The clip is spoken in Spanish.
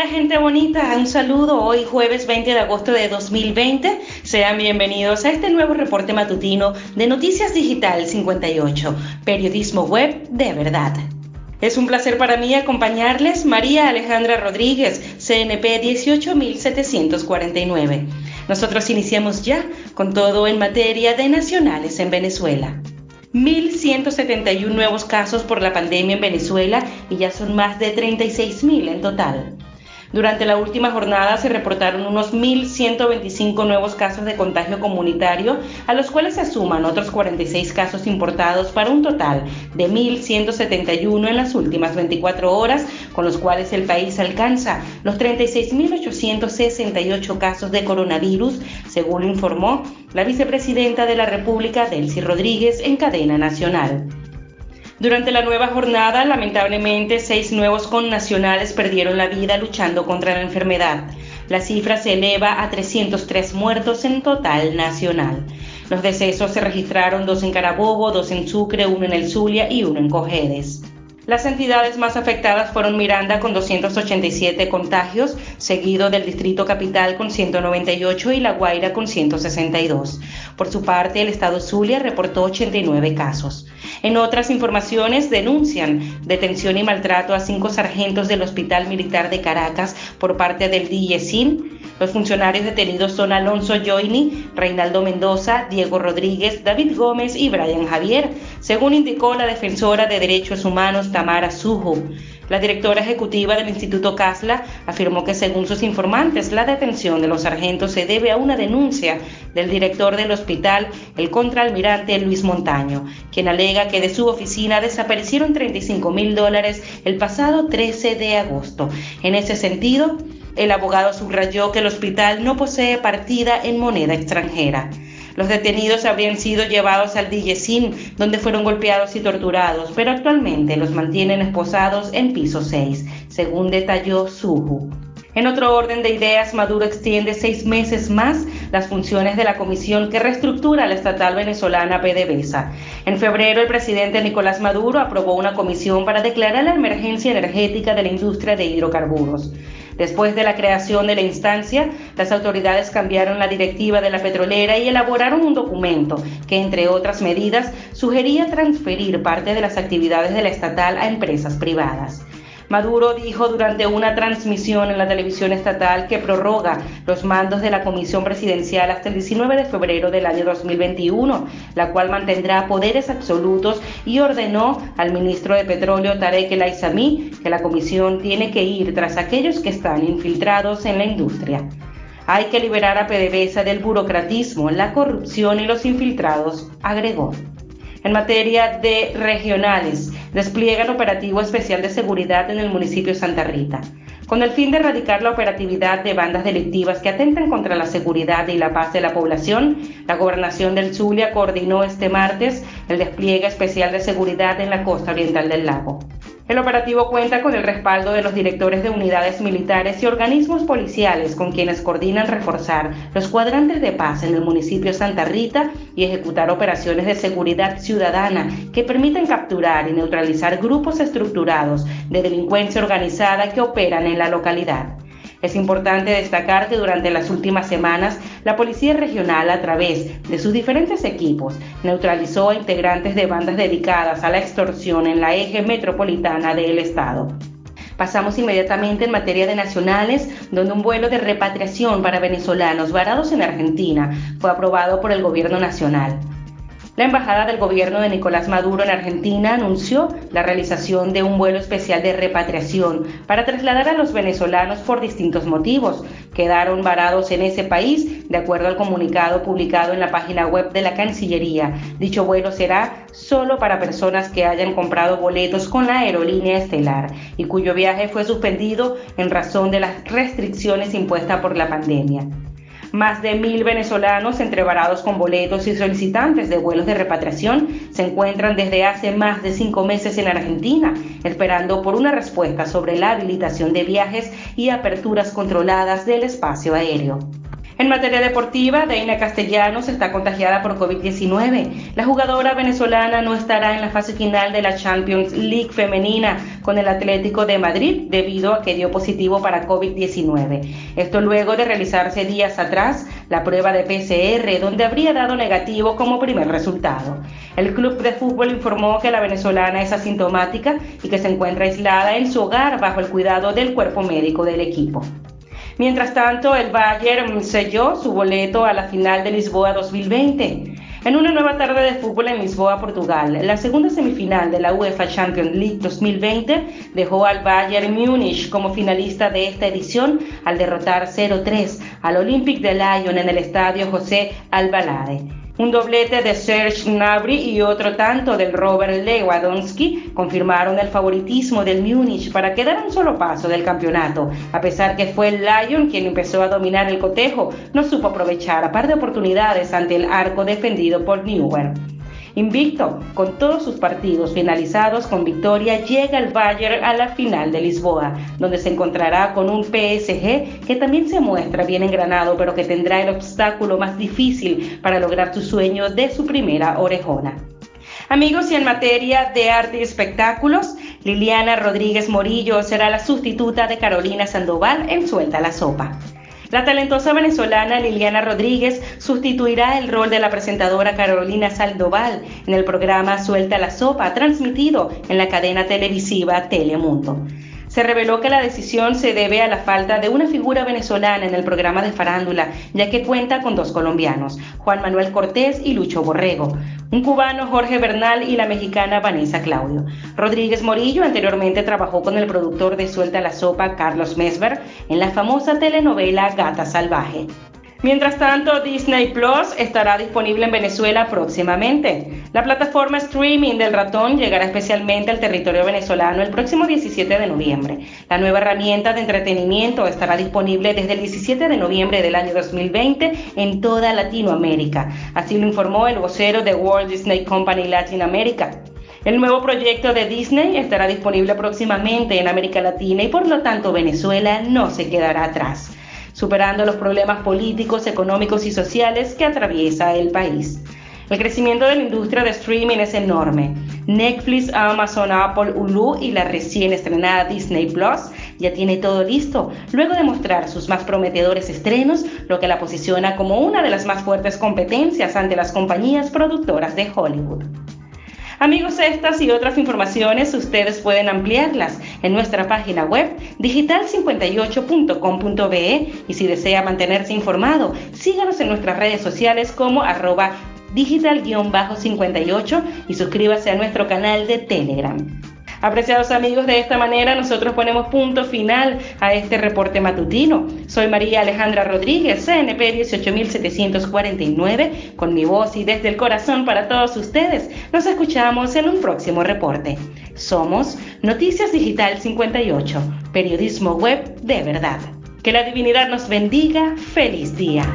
Hola gente bonita, un saludo hoy jueves 20 de agosto de 2020. Sean bienvenidos a este nuevo reporte matutino de Noticias Digital 58, periodismo web de verdad. Es un placer para mí acompañarles María Alejandra Rodríguez, CNP 18749. Nosotros iniciamos ya con todo en materia de nacionales en Venezuela. 1.171 nuevos casos por la pandemia en Venezuela y ya son más de 36.000 en total. Durante la última jornada se reportaron unos 1.125 nuevos casos de contagio comunitario, a los cuales se suman otros 46 casos importados para un total de 1.171 en las últimas 24 horas, con los cuales el país alcanza los 36.868 casos de coronavirus, según informó la vicepresidenta de la República, Delcy Rodríguez, en cadena nacional. Durante la nueva jornada, lamentablemente, seis nuevos connacionales perdieron la vida luchando contra la enfermedad. La cifra se eleva a 303 muertos en total nacional. Los decesos se registraron dos en Carabobo, dos en Sucre, uno en el Zulia y uno en Cojedes. Las entidades más afectadas fueron Miranda con 287 contagios, seguido del Distrito Capital con 198 y La Guaira con 162. Por su parte, el Estado Zulia reportó 89 casos. En otras informaciones denuncian detención y maltrato a cinco sargentos del Hospital Militar de Caracas por parte del DIESIN. Los funcionarios detenidos son Alonso Joini, Reinaldo Mendoza, Diego Rodríguez, David Gómez y Brian Javier, según indicó la defensora de derechos humanos Tamara Sujo. La directora ejecutiva del Instituto Casla afirmó que según sus informantes la detención de los sargentos se debe a una denuncia del director del hospital, el contraalmirante Luis Montaño, quien alega que de su oficina desaparecieron 35 mil dólares el pasado 13 de agosto. En ese sentido, el abogado subrayó que el hospital no posee partida en moneda extranjera. Los detenidos habrían sido llevados al Dillesin, donde fueron golpeados y torturados, pero actualmente los mantienen esposados en piso 6, según detalló Suju. En otro orden de ideas, Maduro extiende seis meses más las funciones de la comisión que reestructura la estatal venezolana PDVSA. En febrero, el presidente Nicolás Maduro aprobó una comisión para declarar la emergencia energética de la industria de hidrocarburos. Después de la creación de la instancia, las autoridades cambiaron la directiva de la petrolera y elaboraron un documento que, entre otras medidas, sugería transferir parte de las actividades de la estatal a empresas privadas. Maduro dijo durante una transmisión en la televisión estatal que prorroga los mandos de la Comisión Presidencial hasta el 19 de febrero del año 2021, la cual mantendrá poderes absolutos y ordenó al ministro de Petróleo Tarek El que la comisión tiene que ir tras aquellos que están infiltrados en la industria. Hay que liberar a PDVSA del burocratismo, la corrupción y los infiltrados, agregó. En materia de regionales, despliegan operativo especial de seguridad en el municipio Santa Rita, con el fin de erradicar la operatividad de bandas delictivas que atentan contra la seguridad y la paz de la población. La gobernación del Zulia coordinó este martes el despliegue especial de seguridad en la costa oriental del lago. El operativo cuenta con el respaldo de los directores de unidades militares y organismos policiales con quienes coordinan reforzar los cuadrantes de paz en el municipio Santa Rita y ejecutar operaciones de seguridad ciudadana que permiten capturar y neutralizar grupos estructurados de delincuencia organizada que operan en la localidad. Es importante destacar que durante las últimas semanas la Policía Regional, a través de sus diferentes equipos, neutralizó a integrantes de bandas dedicadas a la extorsión en la eje metropolitana del Estado. Pasamos inmediatamente en materia de nacionales, donde un vuelo de repatriación para venezolanos varados en Argentina fue aprobado por el Gobierno Nacional. La Embajada del Gobierno de Nicolás Maduro en Argentina anunció la realización de un vuelo especial de repatriación para trasladar a los venezolanos por distintos motivos. Quedaron varados en ese país, de acuerdo al comunicado publicado en la página web de la Cancillería. Dicho vuelo será solo para personas que hayan comprado boletos con la aerolínea estelar y cuyo viaje fue suspendido en razón de las restricciones impuestas por la pandemia. Más de mil venezolanos, entre varados con boletos y solicitantes de vuelos de repatriación, se encuentran desde hace más de cinco meses en Argentina, esperando por una respuesta sobre la habilitación de viajes y aperturas controladas del espacio aéreo. En materia deportiva, Deina Castellanos está contagiada por COVID-19. La jugadora venezolana no estará en la fase final de la Champions League femenina con el Atlético de Madrid debido a que dio positivo para COVID-19. Esto luego de realizarse días atrás la prueba de PCR donde habría dado negativo como primer resultado. El club de fútbol informó que la venezolana es asintomática y que se encuentra aislada en su hogar bajo el cuidado del cuerpo médico del equipo. Mientras tanto, el Bayern selló su boleto a la final de Lisboa 2020. En una nueva tarde de fútbol en Lisboa, Portugal, la segunda semifinal de la UEFA Champions League 2020 dejó al Bayern Múnich como finalista de esta edición al derrotar 0-3 al Olympique de Lyon en el estadio José Albalade. Un doblete de Serge Gnabry y otro tanto del Robert Lewandowski confirmaron el favoritismo del Múnich para quedar un solo paso del campeonato, a pesar que fue el Lyon quien empezó a dominar el cotejo, no supo aprovechar a par de oportunidades ante el arco defendido por Neuer. Invicto, con todos sus partidos finalizados con victoria, llega el Bayern a la final de Lisboa, donde se encontrará con un PSG que también se muestra bien engranado, pero que tendrá el obstáculo más difícil para lograr su sueño de su primera orejona. Amigos, y en materia de arte y espectáculos, Liliana Rodríguez Morillo será la sustituta de Carolina Sandoval en Suelta la Sopa. La talentosa venezolana Liliana Rodríguez sustituirá el rol de la presentadora Carolina Saldoval en el programa Suelta la Sopa, transmitido en la cadena televisiva Telemundo. Se reveló que la decisión se debe a la falta de una figura venezolana en el programa de farándula, ya que cuenta con dos colombianos, Juan Manuel Cortés y Lucho Borrego, un cubano Jorge Bernal y la mexicana Vanessa Claudio. Rodríguez Morillo anteriormente trabajó con el productor de Suelta la Sopa Carlos Mesver en la famosa telenovela Gata Salvaje. Mientras tanto, Disney Plus estará disponible en Venezuela próximamente. La plataforma streaming del ratón llegará especialmente al territorio venezolano el próximo 17 de noviembre. La nueva herramienta de entretenimiento estará disponible desde el 17 de noviembre del año 2020 en toda Latinoamérica. Así lo informó el vocero de Walt Disney Company Latin America. El nuevo proyecto de Disney estará disponible próximamente en América Latina y por lo tanto Venezuela no se quedará atrás superando los problemas políticos, económicos y sociales que atraviesa el país. El crecimiento de la industria de streaming es enorme. Netflix, Amazon, Apple, Hulu y la recién estrenada Disney Plus ya tiene todo listo, luego de mostrar sus más prometedores estrenos, lo que la posiciona como una de las más fuertes competencias ante las compañías productoras de Hollywood. Amigos, estas y otras informaciones ustedes pueden ampliarlas en nuestra página web digital58.com.be y si desea mantenerse informado, síganos en nuestras redes sociales como arroba digital-58 y suscríbase a nuestro canal de Telegram. Apreciados amigos, de esta manera nosotros ponemos punto final a este reporte matutino. Soy María Alejandra Rodríguez, CNP 18749, con mi voz y desde el corazón para todos ustedes. Nos escuchamos en un próximo reporte. Somos Noticias Digital 58, periodismo web de verdad. Que la divinidad nos bendiga. Feliz día.